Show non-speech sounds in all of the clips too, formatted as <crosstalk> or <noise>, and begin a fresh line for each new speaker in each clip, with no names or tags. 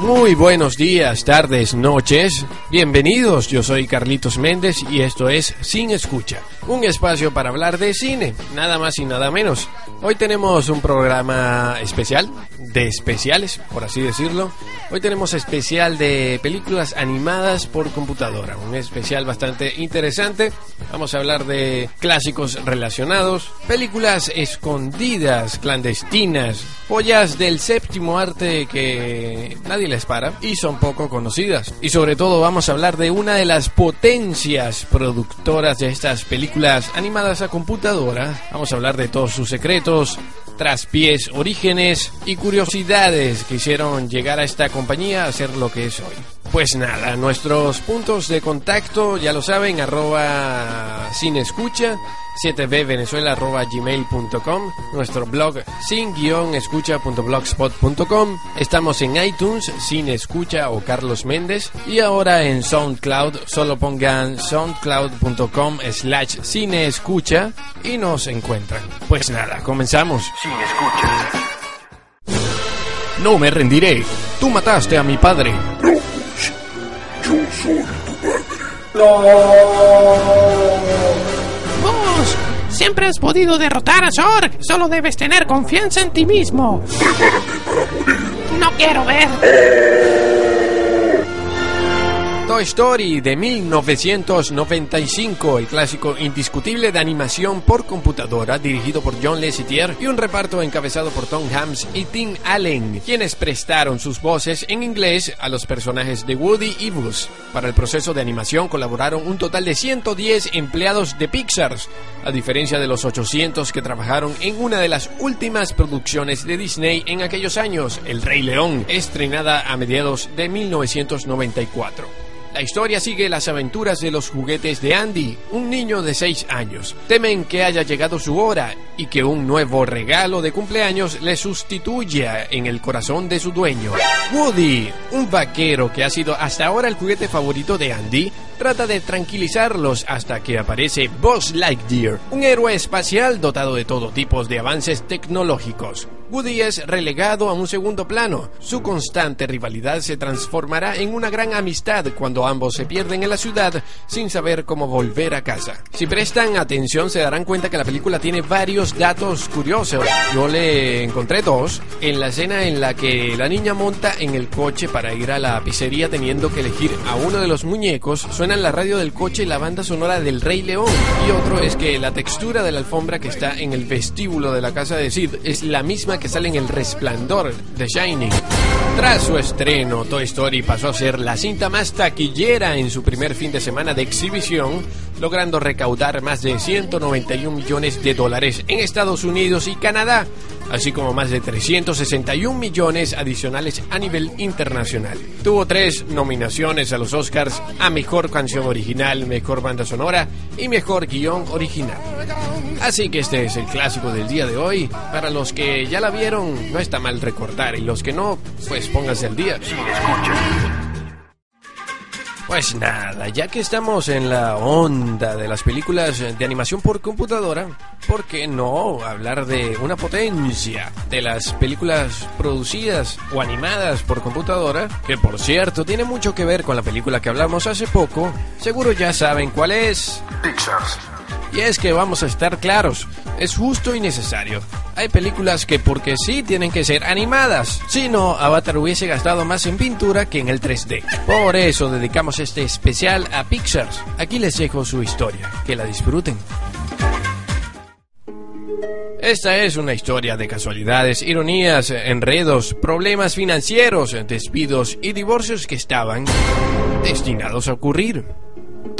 Muy buenos días, tardes, noches. Bienvenidos, yo soy Carlitos Méndez y esto es Sin Escucha, un espacio para hablar de cine, nada más y nada menos. Hoy tenemos un programa especial, de especiales, por así decirlo. Hoy tenemos especial de películas animadas por computadora, un especial bastante interesante. Vamos a hablar de clásicos relacionados, películas escondidas, clandestinas, joyas del séptimo arte que nadie les para y son poco conocidas. Y sobre todo vamos a hablar de una de las potencias productoras de estas películas animadas a computadora. Vamos a hablar de todos sus secretos, traspiés, orígenes y curiosidades que hicieron llegar a esta compañía a ser lo que es hoy. Pues nada, nuestros puntos de contacto ya lo saben, arroba sin escucha, 7bvenezuela arroba gmail.com, nuestro blog sin guion escucha.blogspot.com, estamos en iTunes, sin escucha o Carlos Méndez y ahora en SoundCloud, solo pongan soundcloud.com slash sin escucha y nos encuentran. Pues nada, comenzamos. Sin escucha. No me rendiré, tú mataste a mi padre.
Soy tu padre.
¡Vos! Siempre has podido derrotar a Zorg. Solo debes tener confianza en ti mismo.
Prepárate para morir.
No quiero ver.
Story de 1995, el clásico indiscutible de animación por computadora dirigido por John Lasseter y un reparto encabezado por Tom Hanks y Tim Allen, quienes prestaron sus voces en inglés a los personajes de Woody y Buzz. Para el proceso de animación colaboraron un total de 110 empleados de Pixar, a diferencia de los 800 que trabajaron en una de las últimas producciones de Disney en aquellos años, El Rey León, estrenada a mediados de 1994. La historia sigue las aventuras de los juguetes de Andy, un niño de 6 años. Temen que haya llegado su hora y que un nuevo regalo de cumpleaños le sustituya en el corazón de su dueño. Woody, un vaquero que ha sido hasta ahora el juguete favorito de Andy, trata de tranquilizarlos hasta que aparece Buzz Lightyear, un héroe espacial dotado de todo tipo de avances tecnológicos. Woody es relegado a un segundo plano. Su constante rivalidad se transformará en una gran amistad cuando ambos se pierden en la ciudad sin saber cómo volver a casa. Si prestan atención se darán cuenta que la película tiene varios datos curiosos. Yo le encontré dos en la escena en la que la niña monta en el coche para ir a la pizzería teniendo que elegir a uno de los muñecos. Suena la radio del coche la banda sonora del Rey León. Y otro es que la textura de la alfombra que está en el vestíbulo de la casa de Sid es la misma que sale en El Resplandor de Shining. Tras su estreno, Toy Story pasó a ser la cinta más taquillera en su primer fin de semana de exhibición, logrando recaudar más de 191 millones de dólares en Estados Unidos y Canadá, así como más de 361 millones adicionales a nivel internacional. Tuvo tres nominaciones a los Oscars a Mejor Canción Original, Mejor Banda Sonora y Mejor Guión Original. Así que este es el clásico del día de hoy. Para los que ya la vieron, no está mal recordar, y los que no, pues pónganse al día. Pues nada, ya que estamos en la onda de las películas de animación por computadora, ¿por qué no hablar de una potencia de las películas producidas o animadas por computadora? Que por cierto tiene mucho que ver con la película que hablamos hace poco. Seguro ya saben cuál es.
Pixar.
Y es que vamos a estar claros, es justo y necesario. Hay películas que porque sí tienen que ser animadas, si no, Avatar hubiese gastado más en pintura que en el 3D. Por eso dedicamos este especial a Pixar. Aquí les dejo su historia, que la disfruten. Esta es una historia de casualidades, ironías, enredos, problemas financieros, despidos y divorcios que estaban destinados a ocurrir.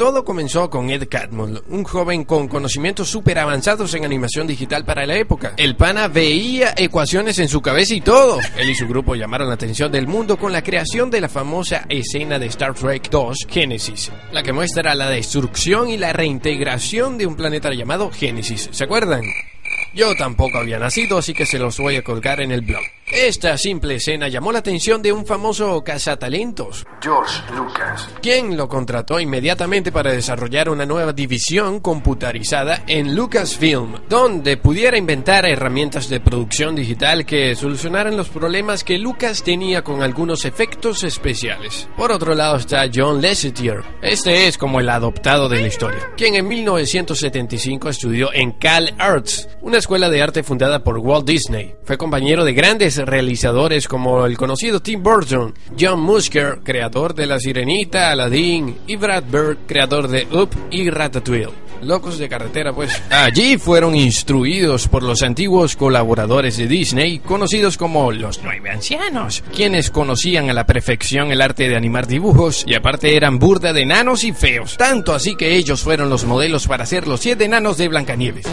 Todo comenzó con Ed Catmull, un joven con conocimientos súper avanzados en animación digital para la época. El pana veía ecuaciones en su cabeza y todo. Él y su grupo llamaron la atención del mundo con la creación de la famosa escena de Star Trek 2, Genesis, la que muestra la destrucción y la reintegración de un planeta llamado Genesis. ¿Se acuerdan? Yo tampoco había nacido, así que se los voy a colgar en el blog. Esta simple escena llamó la atención de un famoso cazatalentos,
George Lucas,
quien lo contrató inmediatamente para desarrollar una nueva división computarizada en Lucasfilm, donde pudiera inventar herramientas de producción digital que solucionaran los problemas que Lucas tenía con algunos efectos especiales. Por otro lado está John Lasseter. Este es como el adoptado de la historia, quien en 1975 estudió en Cal Arts, una escuela de arte fundada por Walt Disney. Fue compañero de grandes realizadores como el conocido Tim Burton, John Musker, creador de La Sirenita, Aladdin, y Brad Bird, creador de Up y Ratatouille. Locos de carretera, pues. <laughs> Allí fueron instruidos por los antiguos colaboradores de Disney, conocidos como los nueve ancianos, quienes conocían a la perfección el arte de animar dibujos y aparte eran burda de enanos y feos. Tanto así que ellos fueron los modelos para hacer los siete enanos de Blancanieves.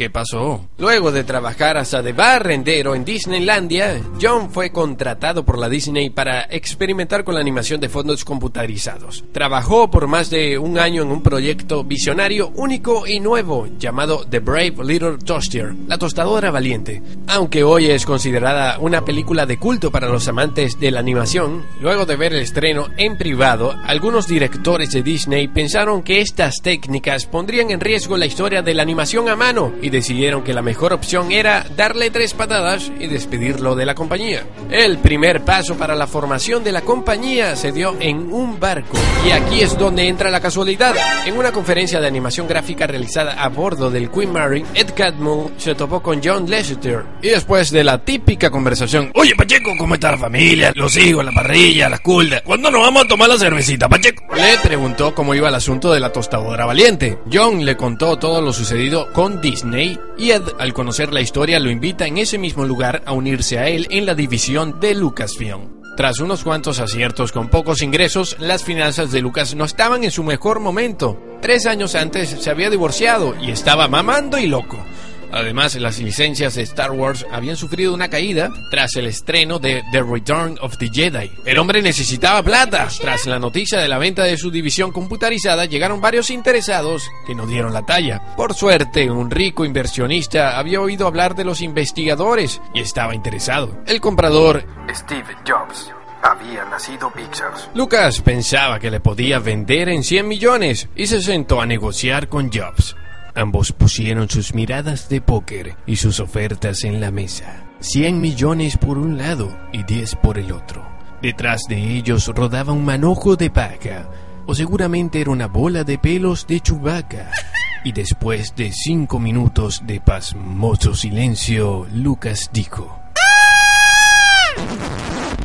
¿Qué pasó? Luego de trabajar hasta de barrendero en Disneylandia, John fue contratado por la Disney para experimentar con la animación de fondos computarizados. Trabajó por más de un año en un proyecto visionario único y nuevo llamado The Brave Little Toaster, la tostadora valiente. Aunque hoy es considerada una película de culto para los amantes de la animación, luego de ver el estreno en privado, algunos directores de Disney pensaron que estas técnicas pondrían en riesgo la historia de la animación a mano y decidieron que la mejor opción era darle tres patadas y despedirlo de la compañía. El primer paso para la formación de la compañía se dio en un barco. Y aquí es donde entra la casualidad. En una conferencia de animación gráfica realizada a bordo del Queen Mary, Ed Catmull se topó con John Lasseter. Y después de la típica conversación, Oye Pacheco, ¿cómo está la familia? Los hijos, la parrilla, la culda. ¿Cuándo nos vamos a tomar la cervecita, Pacheco? Le preguntó cómo iba el asunto de la tostadora valiente. John le contó todo lo sucedido con Disney y Ed, al conocer la historia, lo invita en ese mismo lugar a unirse a él en la división de Lucasfilm. Tras unos cuantos aciertos con pocos ingresos, las finanzas de Lucas no estaban en su mejor momento. Tres años antes se había divorciado y estaba mamando y loco. Además, las licencias de Star Wars habían sufrido una caída tras el estreno de The Return of the Jedi. El hombre necesitaba plata. Tras la noticia de la venta de su división computarizada, llegaron varios interesados que no dieron la talla. Por suerte, un rico inversionista había oído hablar de los investigadores y estaba interesado. El comprador,
Steve Jobs, había nacido Pixar.
Lucas, pensaba que le podía vender en 100 millones y se sentó a negociar con Jobs. Ambos pusieron sus miradas de póker y sus ofertas en la mesa. 100 millones por un lado y 10 por el otro. Detrás de ellos rodaba un manojo de paja, o seguramente era una bola de pelos de chubaca. Y después de cinco minutos de pasmoso silencio, Lucas dijo...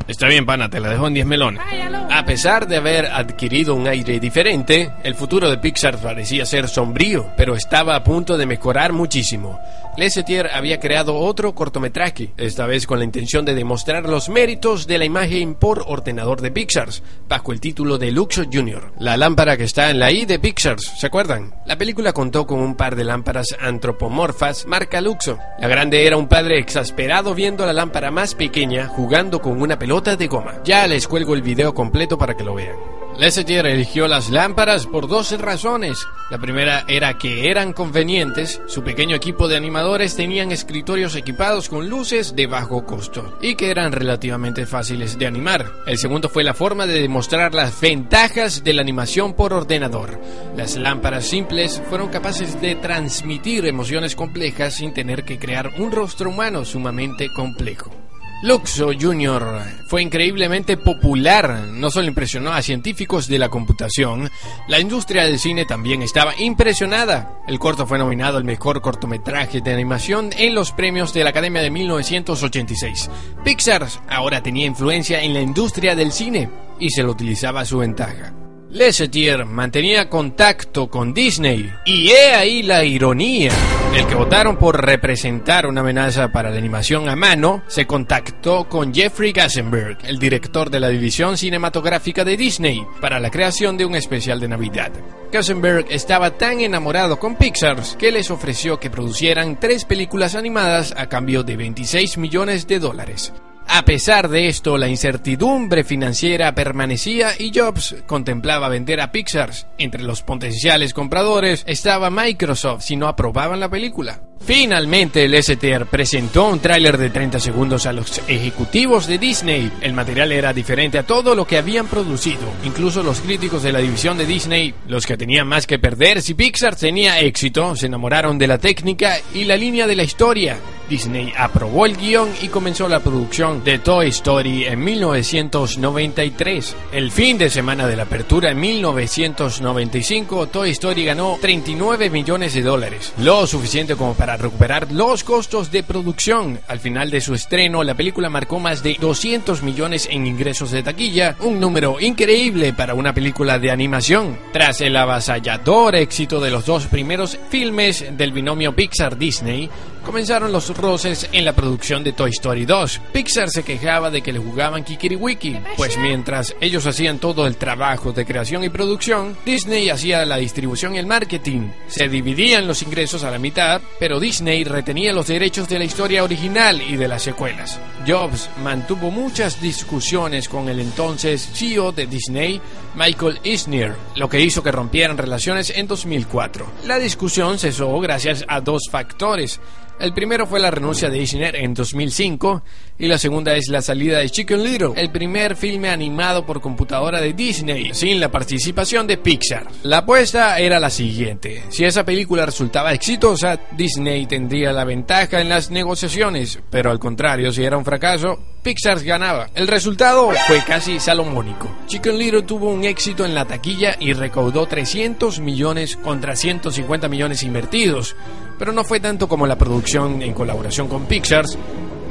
Está bien, pana, te la dejo en 10 melones. A pesar de haber adquirido un aire diferente, el futuro de Pixar parecía ser sombrío, pero estaba a punto de mejorar muchísimo. Lasseter había creado otro cortometraje, esta vez con la intención de demostrar los méritos de la imagen por ordenador de Pixar, bajo el título de Luxo Jr., la lámpara que está en la I de Pixar, ¿se acuerdan? La película contó con un par de lámparas antropomorfas marca Luxo. La grande era un padre exasperado viendo la lámpara más pequeña jugando con una pelota de goma. Ya les cuelgo el video completo para que lo vean. Lasseter eligió las lámparas por dos razones. La primera era que eran convenientes, su pequeño equipo de animadores tenían escritorios equipados con luces de bajo costo y que eran relativamente fáciles de animar. El segundo fue la forma de demostrar las ventajas de la animación por ordenador. Las lámparas simples fueron capaces de transmitir emociones complejas sin tener que crear un rostro humano sumamente complejo. Luxo Jr. fue increíblemente popular, no solo impresionó a científicos de la computación, la industria del cine también estaba impresionada. El corto fue nominado al mejor cortometraje de animación en los premios de la Academia de 1986. Pixar ahora tenía influencia en la industria del cine y se lo utilizaba a su ventaja. Lasseter mantenía contacto con Disney. Y he ahí la ironía. El que votaron por representar una amenaza para la animación a mano se contactó con Jeffrey Gassenberg, el director de la división cinematográfica de Disney, para la creación de un especial de Navidad. Gassenberg estaba tan enamorado con Pixar que les ofreció que producieran tres películas animadas a cambio de 26 millones de dólares. A pesar de esto, la incertidumbre financiera permanecía y Jobs contemplaba vender a Pixar. Entre los potenciales compradores estaba Microsoft si no aprobaban la película. Finalmente, el STR presentó un tráiler de 30 segundos a los ejecutivos de Disney. El material era diferente a todo lo que habían producido. Incluso los críticos de la división de Disney, los que tenían más que perder si Pixar tenía éxito, se enamoraron de la técnica y la línea de la historia. Disney aprobó el guion y comenzó la producción de Toy Story en 1993. El fin de semana de la apertura en 1995, Toy Story ganó 39 millones de dólares, lo suficiente como para recuperar los costos de producción. Al final de su estreno, la película marcó más de 200 millones en ingresos de taquilla, un número increíble para una película de animación. Tras el avasallador éxito de los dos primeros filmes del binomio Pixar-Disney, comenzaron los roces en la producción de Toy Story 2. Pixar se quejaba de que le jugaban kikiriwiki, pues mientras ellos hacían todo el trabajo de creación y producción, Disney hacía la distribución y el marketing. Se dividían los ingresos a la mitad, pero Disney retenía los derechos de la historia original y de las secuelas. Jobs mantuvo muchas discusiones con el entonces CEO de Disney, Michael Eisner, lo que hizo que rompieran relaciones en 2004. La discusión cesó gracias a dos factores. El primero fue la renuncia de Eisner en 2005 y la segunda es la salida de Chicken Little, el primer filme animado por computadora de Disney, sin la participación de Pixar. La apuesta era la siguiente, si esa película resultaba exitosa, Disney tendría la ventaja en las negociaciones, pero al contrario, si era un fracaso, Pixar ganaba. El resultado fue casi salomónico. Chicken Little tuvo un éxito en la taquilla y recaudó 300 millones contra 150 millones invertidos, pero no fue tanto como la producción en colaboración con Pixar.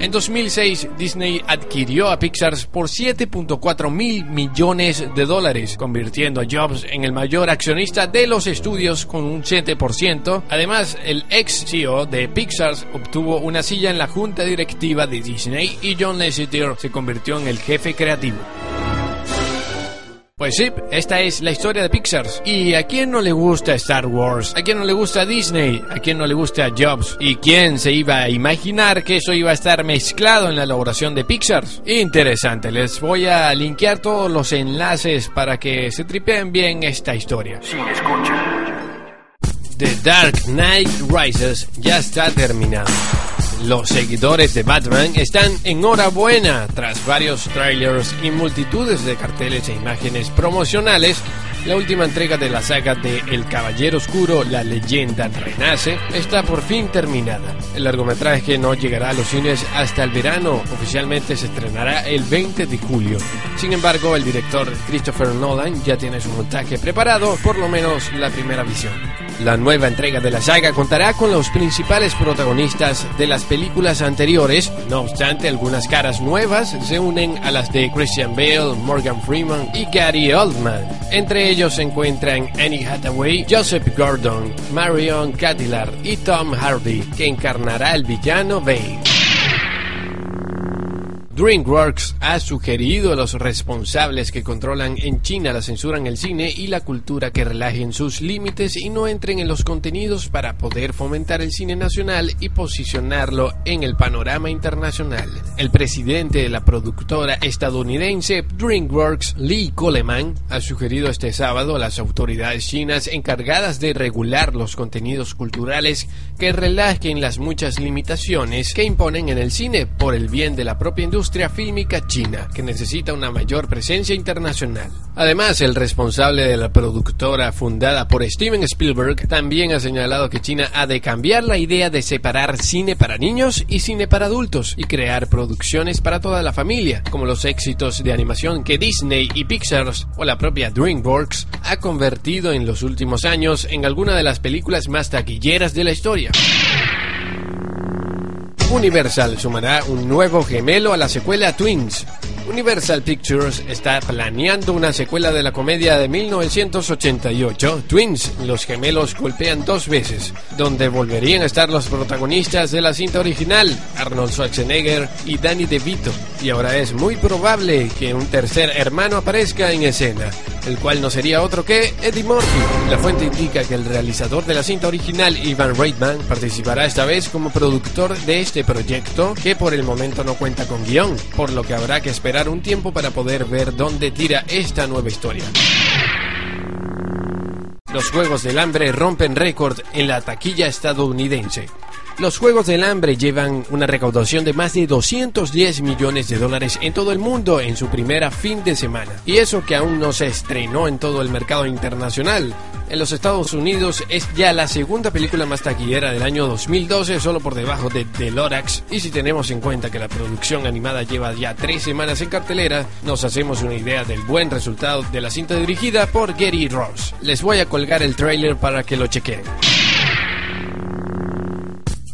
En 2006, Disney adquirió a Pixar por 7.4 mil millones de dólares, convirtiendo a Jobs en el mayor accionista de los estudios con un 7%. Además, el ex CEO de Pixar obtuvo una silla en la junta directiva de Disney y John Lasseter se convirtió en el jefe creativo. Pues sí, esta es la historia de Pixar. ¿Y a quién no le gusta Star Wars? ¿A quién no le gusta Disney? ¿A quién no le gusta Jobs? ¿Y quién se iba a imaginar que eso iba a estar mezclado en la elaboración de Pixar? Interesante, les voy a linkear todos los enlaces para que se tripeen bien esta historia.
Sin escucha.
The Dark Knight Rises ya está terminado. Los seguidores de Batman están enhorabuena tras varios trailers y multitudes de carteles e imágenes promocionales. La última entrega de la saga de El Caballero Oscuro, la leyenda renace, está por fin terminada. El largometraje no llegará a los cines hasta el verano, oficialmente se estrenará el 20 de julio. Sin embargo, el director Christopher Nolan ya tiene su montaje preparado, por lo menos la primera visión. La nueva entrega de la saga contará con los principales protagonistas de las películas anteriores, no obstante algunas caras nuevas se unen a las de Christian Bale, Morgan Freeman y Gary Oldman. Entre ellos se encuentran Annie Hathaway, Joseph Gordon, Marion Cotillard y Tom Hardy, que encarnará al villano Bane. DreamWorks ha sugerido a los responsables que controlan en China la censura en el cine y la cultura que relajen sus límites y no entren en los contenidos para poder fomentar el cine nacional y posicionarlo en el panorama internacional. El presidente de la productora estadounidense DreamWorks, Lee Coleman, ha sugerido este sábado a las autoridades chinas encargadas de regular los contenidos culturales que relajen las muchas limitaciones que imponen en el cine por el bien de la propia industria industria fílmica china, que necesita una mayor presencia internacional. Además, el responsable de la productora fundada por Steven Spielberg también ha señalado que China ha de cambiar la idea de separar cine para niños y cine para adultos y crear producciones para toda la familia, como los éxitos de animación que Disney y Pixar o la propia DreamWorks ha convertido en los últimos años en alguna de las películas más taquilleras de la historia. Universal sumará un nuevo gemelo a la secuela Twins. Universal Pictures está planeando una secuela de la comedia de 1988, Twins, los gemelos golpean dos veces, donde volverían a estar los protagonistas de la cinta original, Arnold Schwarzenegger y Danny DeVito. Y ahora es muy probable que un tercer hermano aparezca en escena, el cual no sería otro que Eddie Murphy. La fuente indica que el realizador de la cinta original, Ivan Reitman, participará esta vez como productor de este proyecto, que por el momento no cuenta con guion, por lo que habrá que esperar un tiempo para poder ver dónde tira esta nueva historia. Los Juegos del Hambre rompen récord en la taquilla estadounidense. Los Juegos del Hambre llevan una recaudación de más de 210 millones de dólares en todo el mundo en su primera fin de semana. Y eso que aún no se estrenó en todo el mercado internacional. En los Estados Unidos es ya la segunda película más taquillera del año 2012, solo por debajo de The Lorax. Y si tenemos en cuenta que la producción animada lleva ya tres semanas en cartelera, nos hacemos una idea del buen resultado de la cinta dirigida por Gary Ross. Les voy a colgar el trailer para que lo chequen.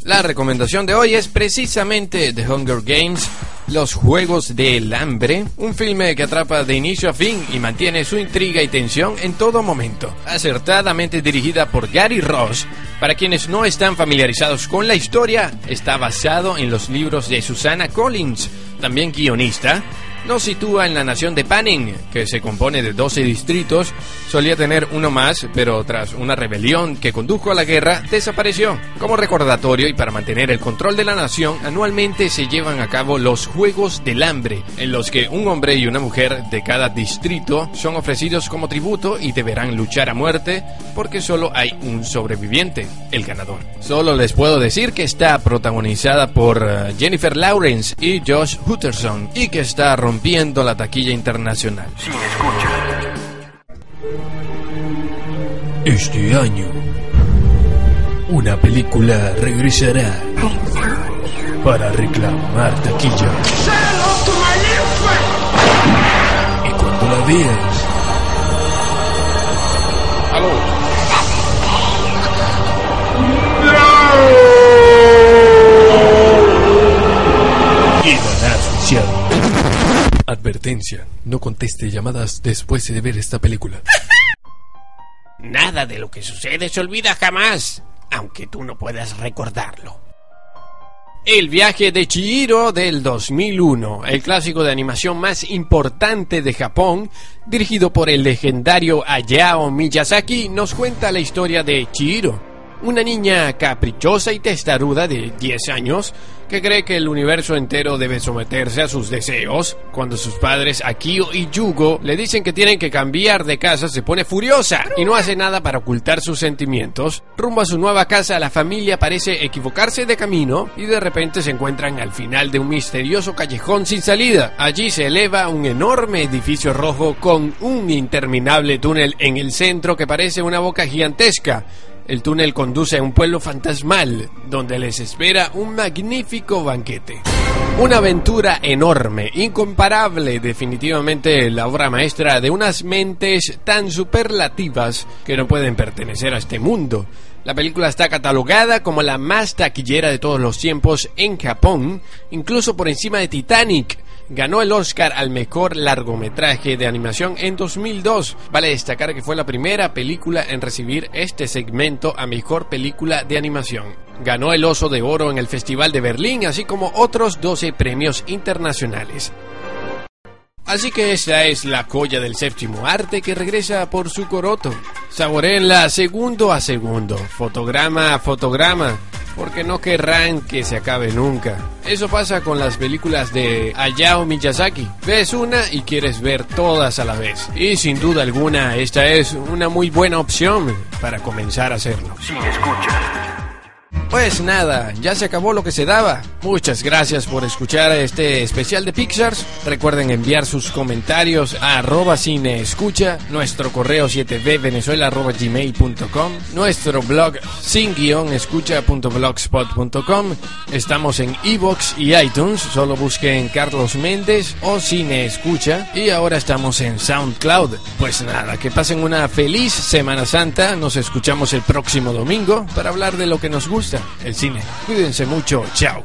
La recomendación de hoy es precisamente The Hunger Games, Los Juegos del Hambre, un filme que atrapa de inicio a fin y mantiene su intriga y tensión en todo momento. Acertadamente dirigida por Gary Ross, para quienes no están familiarizados con la historia, está basado en los libros de Susana Collins, también guionista, nos sitúa en la nación de Panning, que se compone de 12 distritos, solía tener uno más, pero tras una rebelión que condujo a la guerra, desapareció. Como recordatorio y para mantener el control de la nación, anualmente se llevan a cabo los Juegos del Hambre, en los que un hombre y una mujer de cada distrito son ofrecidos como tributo y deberán luchar a muerte porque solo hay un sobreviviente, el ganador. Solo les puedo decir que está protagonizada por uh, Jennifer Lawrence y Josh Hutcherson y que está rompiendo la taquilla internacional.
Sin escucha.
Este año, una película regresará para reclamar taquilla. Y cuando la veas, quedará asfixiado. Advertencia, no conteste llamadas después de ver esta película. <laughs>
Nada de lo que sucede se olvida jamás, aunque tú no puedas recordarlo.
El viaje de Chihiro del 2001, el clásico de animación más importante de Japón, dirigido por el legendario Hayao Miyazaki, nos cuenta la historia de Chihiro, una niña caprichosa y testaruda de 10 años que cree que el universo entero debe someterse a sus deseos. Cuando sus padres Akio y Yugo le dicen que tienen que cambiar de casa, se pone furiosa y no hace nada para ocultar sus sentimientos. Rumbo a su nueva casa, la familia parece equivocarse de camino y de repente se encuentran al final de un misterioso callejón sin salida. Allí se eleva un enorme edificio rojo con un interminable túnel en el centro que parece una boca gigantesca. El túnel conduce a un pueblo fantasmal, donde les espera un magnífico banquete. Una aventura enorme, incomparable, definitivamente la obra maestra de unas mentes tan superlativas que no pueden pertenecer a este mundo. La película está catalogada como la más taquillera de todos los tiempos en Japón, incluso por encima de Titanic. Ganó el Oscar al mejor largometraje de animación en 2002. Vale destacar que fue la primera película en recibir este segmento a mejor película de animación. Ganó el Oso de Oro en el Festival de Berlín, así como otros 12 premios internacionales. Así que esta es la joya del séptimo arte que regresa por su coroto. Saboreenla segundo a segundo, fotograma a fotograma, porque no querrán que se acabe nunca. Eso pasa con las películas de Hayao Miyazaki. Ves una y quieres ver todas a la vez. Y sin duda alguna, esta es una muy buena opción para comenzar a hacerlo.
Sin escucha.
Pues nada, ya se acabó lo que se daba. Muchas gracias por escuchar este especial de Pixars. Recuerden enviar sus comentarios a arroba cine escucha, nuestro correo 7bvenezuela arroba gmail.com, nuestro blog sin guion escucha.blogspot.com. Estamos en iBox y iTunes, solo busquen Carlos Méndez o Cine Escucha. Y ahora estamos en SoundCloud. Pues nada, que pasen una feliz Semana Santa. Nos escuchamos el próximo domingo para hablar de lo que nos gusta. El cine. Cuídense mucho, chao.